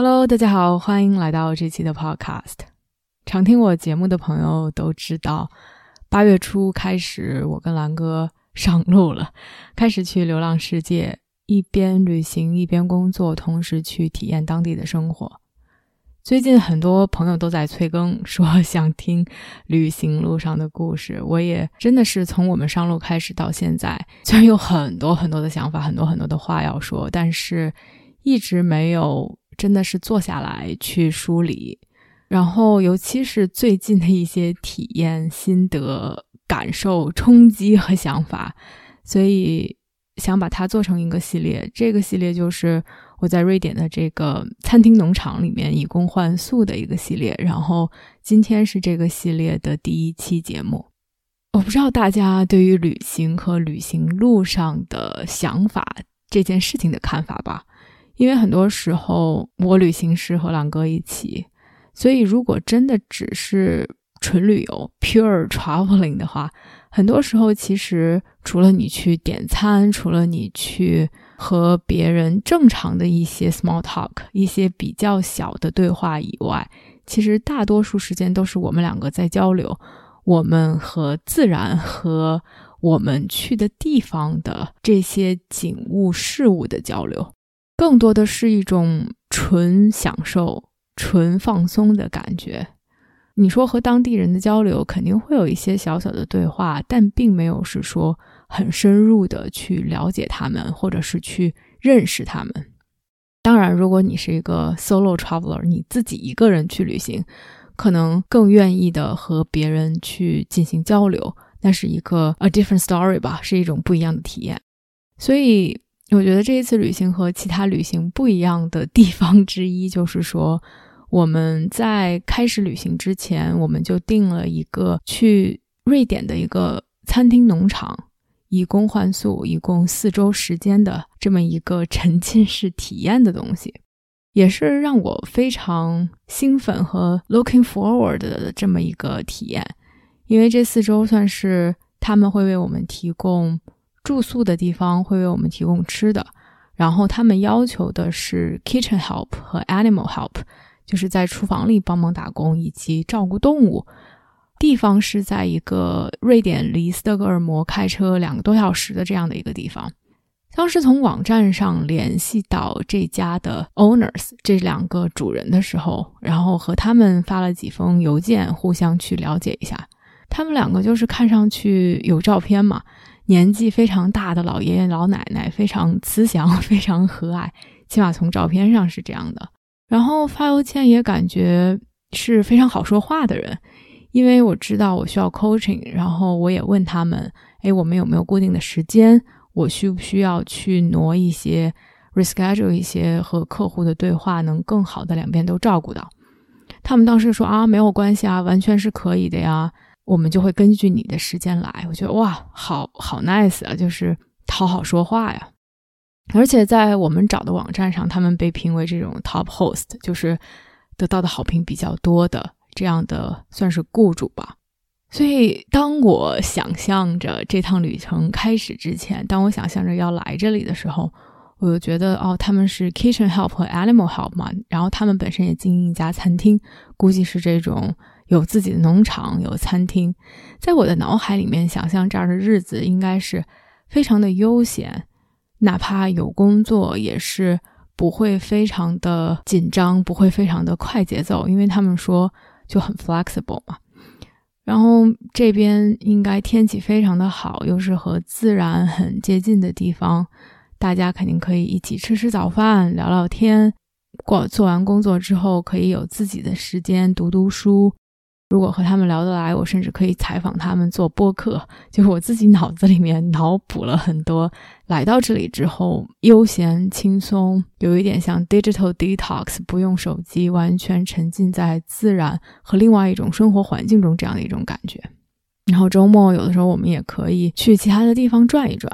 Hello，大家好，欢迎来到这期的 Podcast。常听我节目的朋友都知道，八月初开始，我跟蓝哥上路了，开始去流浪世界，一边旅行一边工作，同时去体验当地的生活。最近很多朋友都在催更，说想听旅行路上的故事。我也真的是从我们上路开始到现在，虽然有很多很多的想法，很多很多的话要说，但是一直没有。真的是坐下来去梳理，然后尤其是最近的一些体验、心得、感受、冲击和想法，所以想把它做成一个系列。这个系列就是我在瑞典的这个餐厅农场里面以工换宿的一个系列。然后今天是这个系列的第一期节目。我不知道大家对于旅行和旅行路上的想法这件事情的看法吧。因为很多时候我旅行时和朗哥一起，所以如果真的只是纯旅游 （pure traveling） 的话，很多时候其实除了你去点餐，除了你去和别人正常的一些 small talk、一些比较小的对话以外，其实大多数时间都是我们两个在交流，我们和自然和我们去的地方的这些景物事物的交流。更多的是一种纯享受、纯放松的感觉。你说和当地人的交流，肯定会有一些小小的对话，但并没有是说很深入的去了解他们，或者是去认识他们。当然，如果你是一个 solo traveler，你自己一个人去旅行，可能更愿意的和别人去进行交流，那是一个 a different story 吧，是一种不一样的体验。所以。我觉得这一次旅行和其他旅行不一样的地方之一，就是说我们在开始旅行之前，我们就定了一个去瑞典的一个餐厅农场，以工换宿，一共四周时间的这么一个沉浸式体验的东西，也是让我非常兴奋和 looking forward 的这么一个体验，因为这四周算是他们会为我们提供。住宿的地方会为我们提供吃的，然后他们要求的是 kitchen help 和 animal help，就是在厨房里帮忙打工以及照顾动物。地方是在一个瑞典离斯德哥尔摩开车两个多小时的这样的一个地方。当时从网站上联系到这家的 owners 这两个主人的时候，然后和他们发了几封邮件，互相去了解一下。他们两个就是看上去有照片嘛。年纪非常大的老爷爷老奶奶，非常慈祥，非常和蔼，起码从照片上是这样的。然后发邮件也感觉是非常好说话的人，因为我知道我需要 coaching，然后我也问他们，哎，我们有没有固定的时间？我需不需要去挪一些 reschedule 一些和客户的对话，能更好的两边都照顾到？他们当时说啊，没有关系啊，完全是可以的呀。我们就会根据你的时间来，我觉得哇，好好 nice 啊，就是好好说话呀。而且在我们找的网站上，他们被评为这种 top host，就是得到的好评比较多的这样的算是雇主吧。所以当我想象着这趟旅程开始之前，当我想象着要来这里的时候，我就觉得哦，他们是 kitchen help 和 animal help 嘛，然后他们本身也经营一家餐厅，估计是这种。有自己的农场，有餐厅，在我的脑海里面想象这儿的日子应该是非常的悠闲，哪怕有工作也是不会非常的紧张，不会非常的快节奏，因为他们说就很 flexible 嘛。然后这边应该天气非常的好，又是和自然很接近的地方，大家肯定可以一起吃吃早饭，聊聊天。过做完工作之后，可以有自己的时间读读书。如果和他们聊得来，我甚至可以采访他们做播客。就是我自己脑子里面脑补了很多，来到这里之后悠闲轻松，有一点像 digital detox，不用手机，完全沉浸在自然和另外一种生活环境中这样的一种感觉。然后周末有的时候我们也可以去其他的地方转一转。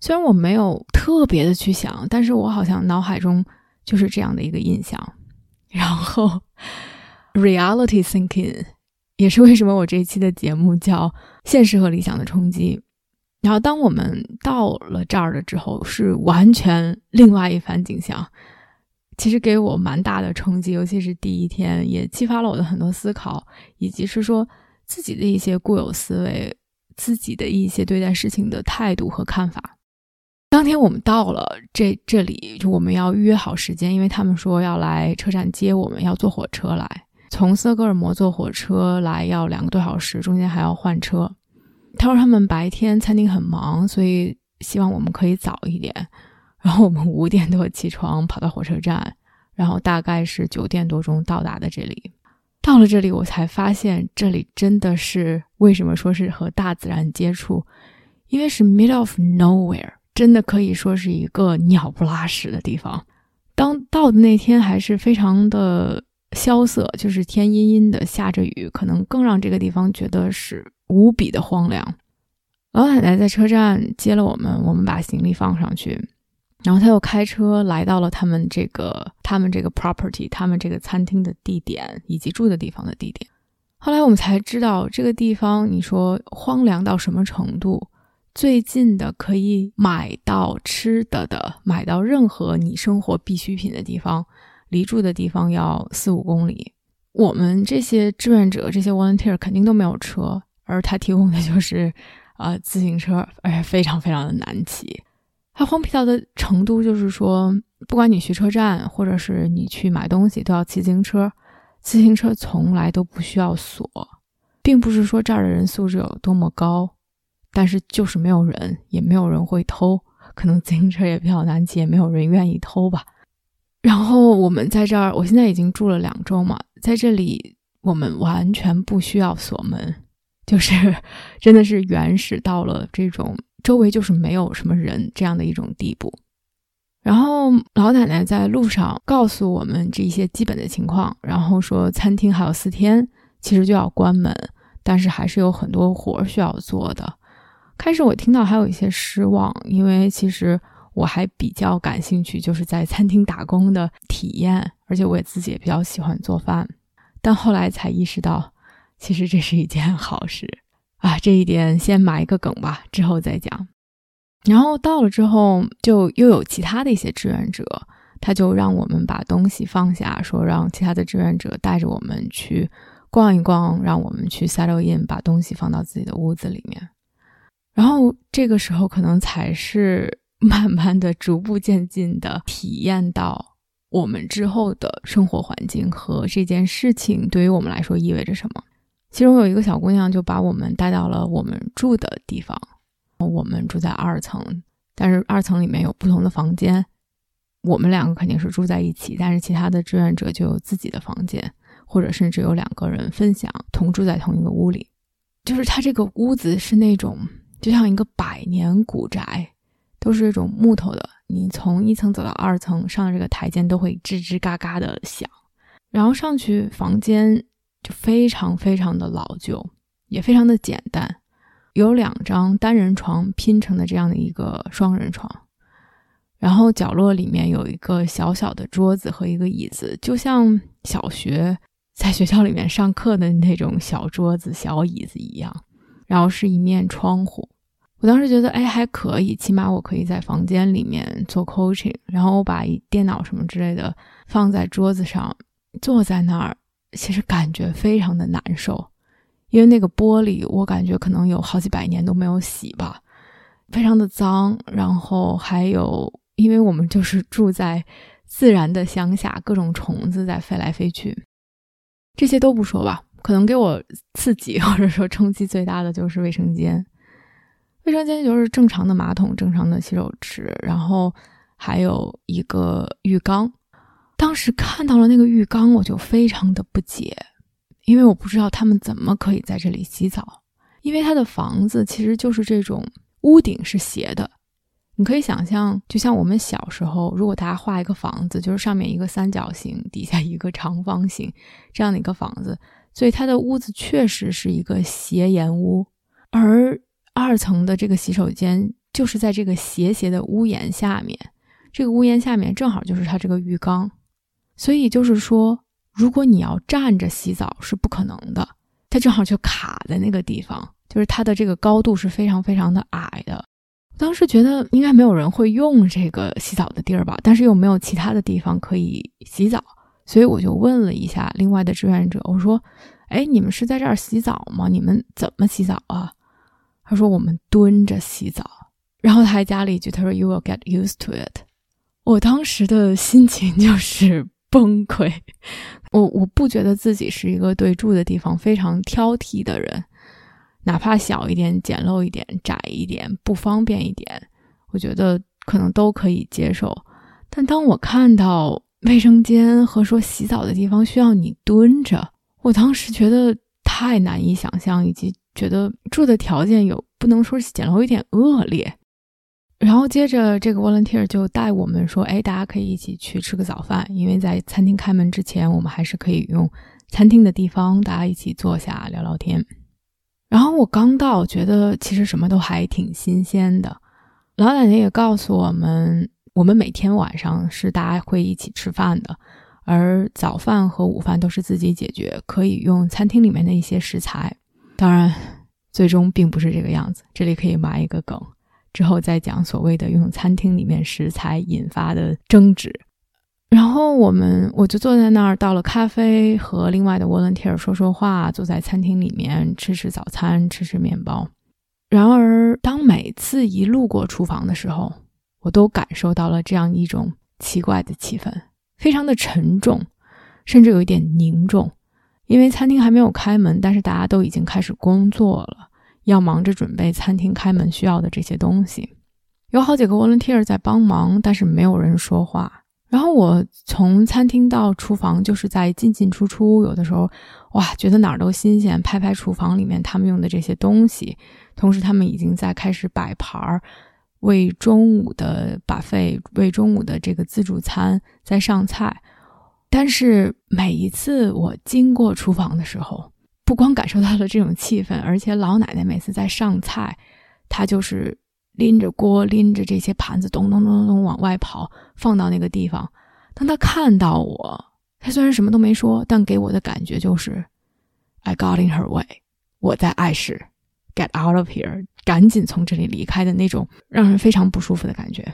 虽然我没有特别的去想，但是我好像脑海中就是这样的一个印象。然后。Reality thinking 也是为什么我这一期的节目叫《现实和理想的冲击》。然后，当我们到了这儿了之后，是完全另外一番景象。其实给我蛮大的冲击，尤其是第一天，也激发了我的很多思考，以及是说自己的一些固有思维，自己的一些对待事情的态度和看法。当天我们到了这这里，就我们要预约好时间，因为他们说要来车站接我们，要坐火车来。从斯德哥尔摩坐火车来要两个多小时，中间还要换车。他说他们白天餐厅很忙，所以希望我们可以早一点。然后我们五点多起床，跑到火车站，然后大概是九点多钟到达的这里。到了这里，我才发现这里真的是为什么说是和大自然接触，因为是 mid of nowhere，真的可以说是一个鸟不拉屎的地方。当到的那天还是非常的。萧瑟，就是天阴阴的，下着雨，可能更让这个地方觉得是无比的荒凉。老奶奶在车站接了我们，我们把行李放上去，然后她又开车来到了他们这个他们这个 property，他们这个餐厅的地点以及住的地方的地点。后来我们才知道，这个地方你说荒凉到什么程度？最近的可以买到吃的的，买到任何你生活必需品的地方。离住的地方要四五公里，我们这些志愿者、这些 volunteer 肯定都没有车，而他提供的就是，呃，自行车，而且非常非常的难骑。它荒僻到的程度就是说，不管你去车站，或者是你去买东西，都要骑自行车。自行车从来都不需要锁，并不是说这儿的人素质有多么高，但是就是没有人，也没有人会偷，可能自行车也比较难骑，也没有人愿意偷吧。然后我们在这儿，我现在已经住了两周嘛，在这里我们完全不需要锁门，就是 真的是原始到了这种周围就是没有什么人这样的一种地步。然后老奶奶在路上告诉我们这一些基本的情况，然后说餐厅还有四天其实就要关门，但是还是有很多活需要做的。开始我听到还有一些失望，因为其实。我还比较感兴趣，就是在餐厅打工的体验，而且我也自己也比较喜欢做饭。但后来才意识到，其实这是一件好事啊！这一点先埋一个梗吧，之后再讲。然后到了之后，就又有其他的一些志愿者，他就让我们把东西放下，说让其他的志愿者带着我们去逛一逛，让我们去 settle in，把东西放到自己的屋子里面。然后这个时候可能才是。慢慢的、逐步渐进的体验到我们之后的生活环境和这件事情对于我们来说意味着什么。其中有一个小姑娘就把我们带到了我们住的地方。我们住在二层，但是二层里面有不同的房间。我们两个肯定是住在一起，但是其他的志愿者就有自己的房间，或者甚至有两个人分享同住在同一个屋里。就是它这个屋子是那种就像一个百年古宅。都是这种木头的，你从一层走到二层，上这个台阶都会吱吱嘎嘎的响。然后上去房间就非常非常的老旧，也非常的简单，有两张单人床拼成的这样的一个双人床。然后角落里面有一个小小的桌子和一个椅子，就像小学在学校里面上课的那种小桌子、小椅子一样。然后是一面窗户。我当时觉得，哎，还可以，起码我可以在房间里面做 coaching，然后我把电脑什么之类的放在桌子上，坐在那儿，其实感觉非常的难受，因为那个玻璃，我感觉可能有好几百年都没有洗吧，非常的脏，然后还有，因为我们就是住在自然的乡下，各种虫子在飞来飞去，这些都不说吧，可能给我刺激或者说冲击最大的就是卫生间。卫生间就是正常的马桶、正常的洗手池，然后还有一个浴缸。当时看到了那个浴缸，我就非常的不解，因为我不知道他们怎么可以在这里洗澡。因为他的房子其实就是这种屋顶是斜的，你可以想象，就像我们小时候，如果大家画一个房子，就是上面一个三角形，底下一个长方形这样的一个房子，所以它的屋子确实是一个斜檐屋，而二层的这个洗手间就是在这个斜斜的屋檐下面，这个屋檐下面正好就是它这个浴缸，所以就是说，如果你要站着洗澡是不可能的，它正好就卡在那个地方。就是它的这个高度是非常非常的矮的，当时觉得应该没有人会用这个洗澡的地儿吧，但是又没有其他的地方可以洗澡，所以我就问了一下另外的志愿者，我说：“哎，你们是在这儿洗澡吗？你们怎么洗澡啊？”他说：“我们蹲着洗澡。”然后他还加了一句：“他说 You will get used to it。”我当时的心情就是崩溃，我我不觉得自己是一个对住的地方非常挑剔的人。哪怕小一点、简陋一点、窄一点、不方便一点，我觉得可能都可以接受。但当我看到卫生间和说洗澡的地方需要你蹲着，我当时觉得太难以想象，以及觉得住的条件有不能说是简陋有点恶劣。然后接着这个 volunteer 就带我们说：“哎，大家可以一起去吃个早饭，因为在餐厅开门之前，我们还是可以用餐厅的地方，大家一起坐下聊聊天。”然后我刚到，觉得其实什么都还挺新鲜的。老奶奶也告诉我们，我们每天晚上是大家会一起吃饭的，而早饭和午饭都是自己解决，可以用餐厅里面的一些食材。当然，最终并不是这个样子。这里可以埋一个梗，之后再讲所谓的用餐厅里面食材引发的争执。然后我们我就坐在那儿，倒了咖啡，和另外的 volunteer 说说话，坐在餐厅里面吃吃早餐，吃吃面包。然而，当每次一路过厨房的时候，我都感受到了这样一种奇怪的气氛，非常的沉重，甚至有一点凝重。因为餐厅还没有开门，但是大家都已经开始工作了，要忙着准备餐厅开门需要的这些东西。有好几个 volunteer 在帮忙，但是没有人说话。然后我从餐厅到厨房，就是在进进出出，有的时候，哇，觉得哪儿都新鲜，拍拍厨房里面他们用的这些东西，同时他们已经在开始摆盘儿，为中午的把费，为中午的这个自助餐在上菜。但是每一次我经过厨房的时候，不光感受到了这种气氛，而且老奶奶每次在上菜，她就是。拎着锅，拎着这些盘子，咚咚咚咚往外跑，放到那个地方。当他看到我，他虽然什么都没说，但给我的感觉就是，I got in her way，我在碍事，get out of here，赶紧从这里离开的那种让人非常不舒服的感觉。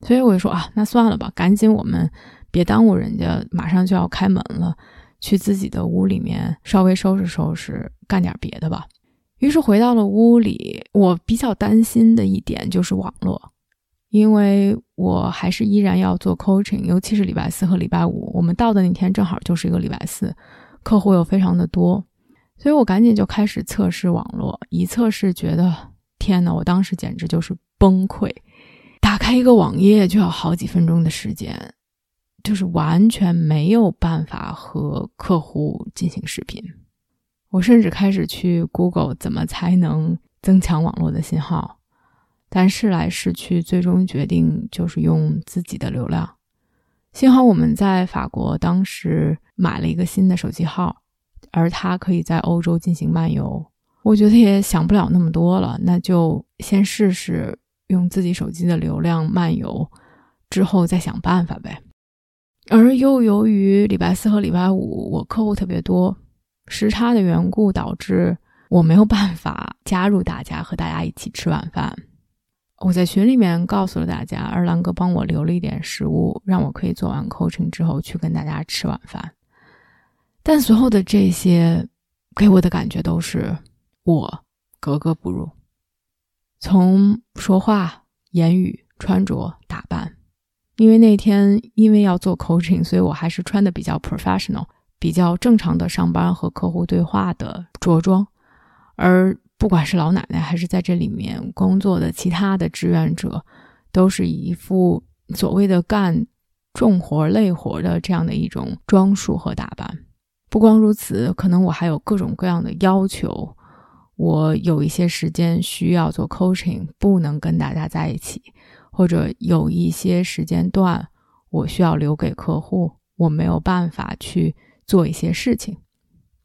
所以我就说啊，那算了吧，赶紧我们别耽误人家，马上就要开门了，去自己的屋里面稍微收拾收拾，干点别的吧。于是回到了屋里，我比较担心的一点就是网络，因为我还是依然要做 coaching，尤其是礼拜四和礼拜五，我们到的那天正好就是一个礼拜四，客户又非常的多，所以我赶紧就开始测试网络，一测试觉得天呐，我当时简直就是崩溃，打开一个网页就要好几分钟的时间，就是完全没有办法和客户进行视频。我甚至开始去 Google 怎么才能增强网络的信号，但试来试去，最终决定就是用自己的流量。幸好我们在法国当时买了一个新的手机号，而它可以在欧洲进行漫游。我觉得也想不了那么多了，那就先试试用自己手机的流量漫游，之后再想办法呗。而又由于礼拜四和礼拜五我客户特别多。时差的缘故导致我没有办法加入大家和大家一起吃晚饭。我在群里面告诉了大家，二郎哥帮我留了一点食物，让我可以做完 coaching 之后去跟大家吃晚饭。但所有的这些给我的感觉都是我格格不入，从说话、言语、穿着、打扮。因为那天因为要做 coaching，所以我还是穿的比较 professional。比较正常的上班和客户对话的着装，而不管是老奶奶还是在这里面工作的其他的志愿者，都是一副所谓的干重活累活的这样的一种装束和打扮。不光如此，可能我还有各种各样的要求。我有一些时间需要做 coaching，不能跟大家在一起，或者有一些时间段我需要留给客户，我没有办法去做一些事情。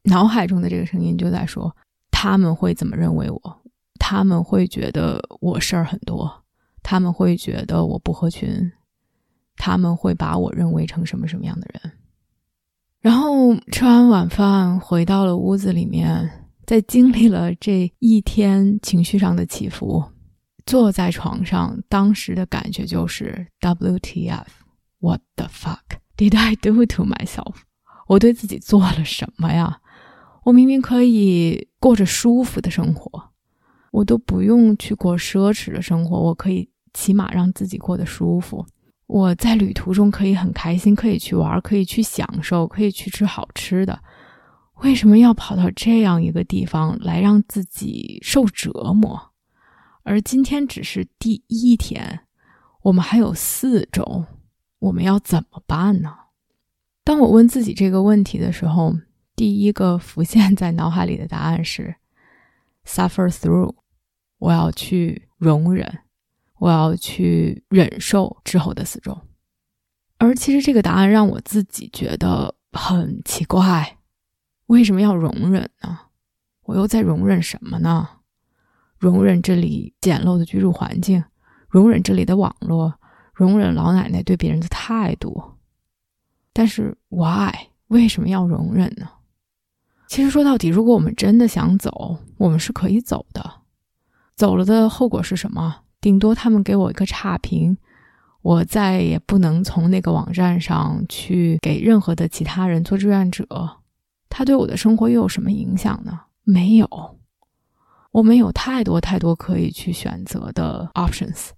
脑海中的这个声音就在说：他们会怎么认为我？他们会觉得我事儿很多，他们会觉得我不合群，他们会把我认为成什么什么样的人？然后吃完晚饭，回到了屋子里面。在经历了这一天情绪上的起伏，坐在床上，当时的感觉就是 WTF，What the fuck did I do to myself？我对自己做了什么呀？我明明可以过着舒服的生活，我都不用去过奢侈的生活，我可以起码让自己过得舒服。我在旅途中可以很开心，可以去玩，可以去享受，可以去吃好吃的。为什么要跑到这样一个地方来让自己受折磨？而今天只是第一天，我们还有四周，我们要怎么办呢？当我问自己这个问题的时候，第一个浮现在脑海里的答案是 “suffer through”，我要去容忍，我要去忍受之后的四周。而其实这个答案让我自己觉得很奇怪。为什么要容忍呢？我又在容忍什么呢？容忍这里简陋的居住环境，容忍这里的网络，容忍老奶奶对别人的态度。但是，why？为什么要容忍呢？其实说到底，如果我们真的想走，我们是可以走的。走了的后果是什么？顶多他们给我一个差评，我再也不能从那个网站上去给任何的其他人做志愿者。他对我的生活又有什么影响呢？没有，我们有太多太多可以去选择的 options。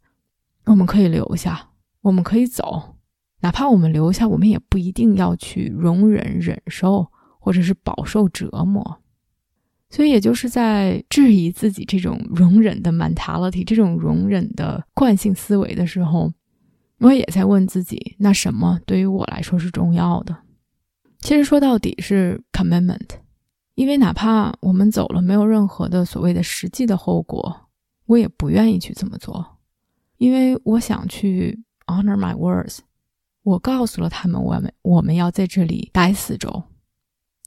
我们可以留下，我们可以走，哪怕我们留下，我们也不一定要去容忍、忍受，或者是饱受折磨。所以，也就是在质疑自己这种容忍的 mentality，这种容忍的惯性思维的时候，我也在问自己：那什么对于我来说是重要的？其实说到底是 commitment，因为哪怕我们走了，没有任何的所谓的实际的后果，我也不愿意去这么做，因为我想去 honor my words。我告诉了他们，我们我们要在这里待四周，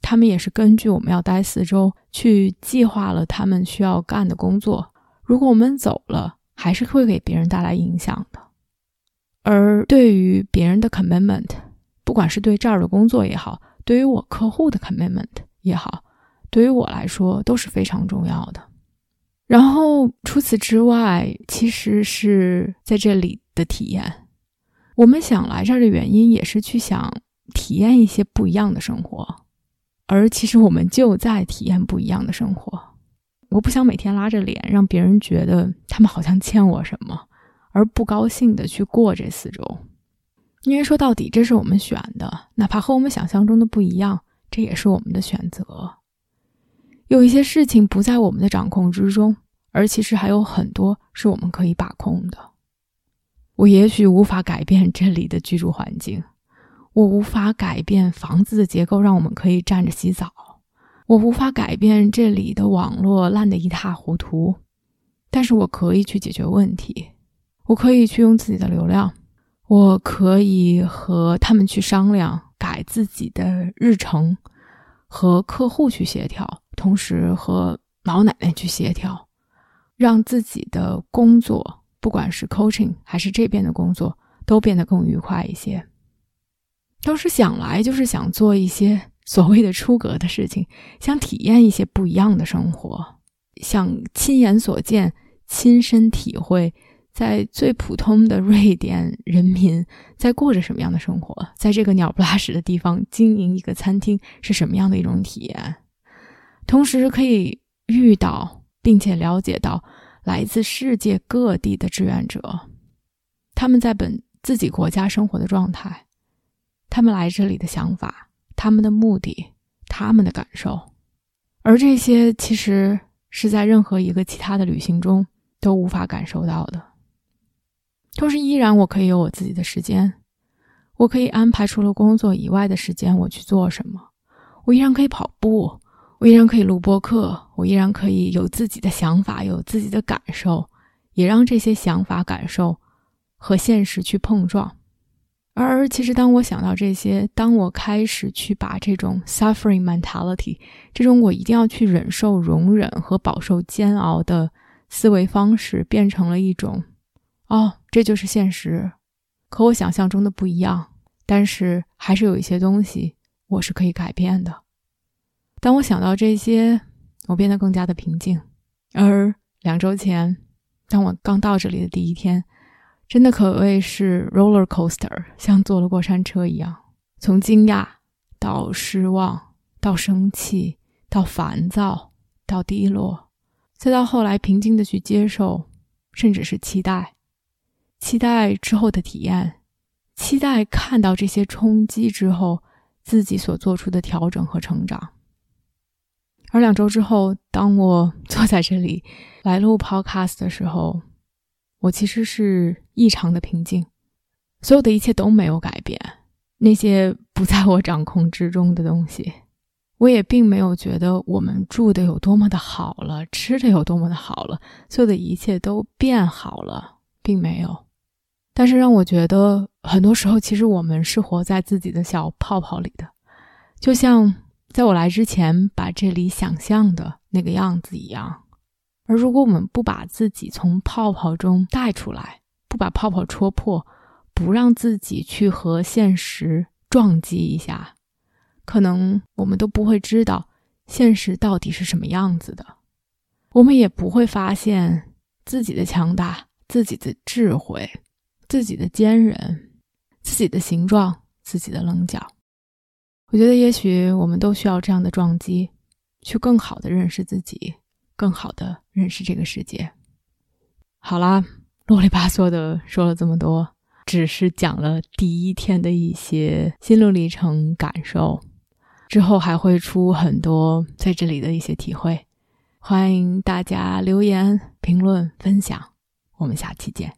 他们也是根据我们要待四周去计划了他们需要干的工作。如果我们走了，还是会给别人带来影响的。而对于别人的 commitment，不管是对这儿的工作也好，对于我客户的 commitment 也好，对于我来说都是非常重要的。然后除此之外，其实是在这里的体验。我们想来这儿的原因，也是去想体验一些不一样的生活。而其实我们就在体验不一样的生活。我不想每天拉着脸，让别人觉得他们好像欠我什么，而不高兴的去过这四周。因为说到底，这是我们选的，哪怕和我们想象中的不一样，这也是我们的选择。有一些事情不在我们的掌控之中，而其实还有很多是我们可以把控的。我也许无法改变这里的居住环境，我无法改变房子的结构，让我们可以站着洗澡，我无法改变这里的网络烂得一塌糊涂，但是我可以去解决问题，我可以去用自己的流量。我可以和他们去商量，改自己的日程，和客户去协调，同时和老奶奶去协调，让自己的工作，不管是 coaching 还是这边的工作，都变得更愉快一些。当时想来就是想做一些所谓的出格的事情，想体验一些不一样的生活，想亲眼所见，亲身体会。在最普通的瑞典人民在过着什么样的生活？在这个鸟不拉屎的地方经营一个餐厅是什么样的一种体验？同时可以遇到并且了解到来自世界各地的志愿者，他们在本自己国家生活的状态，他们来这里的想法，他们的目的，他们的感受，而这些其实是在任何一个其他的旅行中都无法感受到的。同时，依然我可以有我自己的时间，我可以安排除了工作以外的时间，我去做什么？我依然可以跑步，我依然可以录播课，我依然可以有自己的想法，有自己的感受，也让这些想法、感受和现实去碰撞。而其实，当我想到这些，当我开始去把这种 suffering mentality，这种我一定要去忍受、容忍和饱受煎熬的思维方式，变成了一种，哦，这就是现实，和我想象中的不一样。但是，还是有一些东西我是可以改变的。当我想到这些，我变得更加的平静。而两周前，当我刚到这里的第一天。真的可谓是 roller coaster，像坐了过山车一样，从惊讶到失望，到生气，到烦躁，到低落，再到后来平静的去接受，甚至是期待，期待之后的体验，期待看到这些冲击之后自己所做出的调整和成长。而两周之后，当我坐在这里来录 podcast 的时候。我其实是异常的平静，所有的一切都没有改变。那些不在我掌控之中的东西，我也并没有觉得我们住的有多么的好了，吃的有多么的好了，所有的一切都变好了，并没有。但是让我觉得，很多时候其实我们是活在自己的小泡泡里的，就像在我来之前把这里想象的那个样子一样。而如果我们不把自己从泡泡中带出来，不把泡泡戳破，不让自己去和现实撞击一下，可能我们都不会知道现实到底是什么样子的。我们也不会发现自己的强大、自己的智慧、自己的坚韧、自己的形状、自己的棱角。我觉得，也许我们都需要这样的撞击，去更好的认识自己。更好的认识这个世界。好啦，啰里吧嗦的说了这么多，只是讲了第一天的一些心路历程感受，之后还会出很多在这里的一些体会。欢迎大家留言、评论、分享，我们下期见。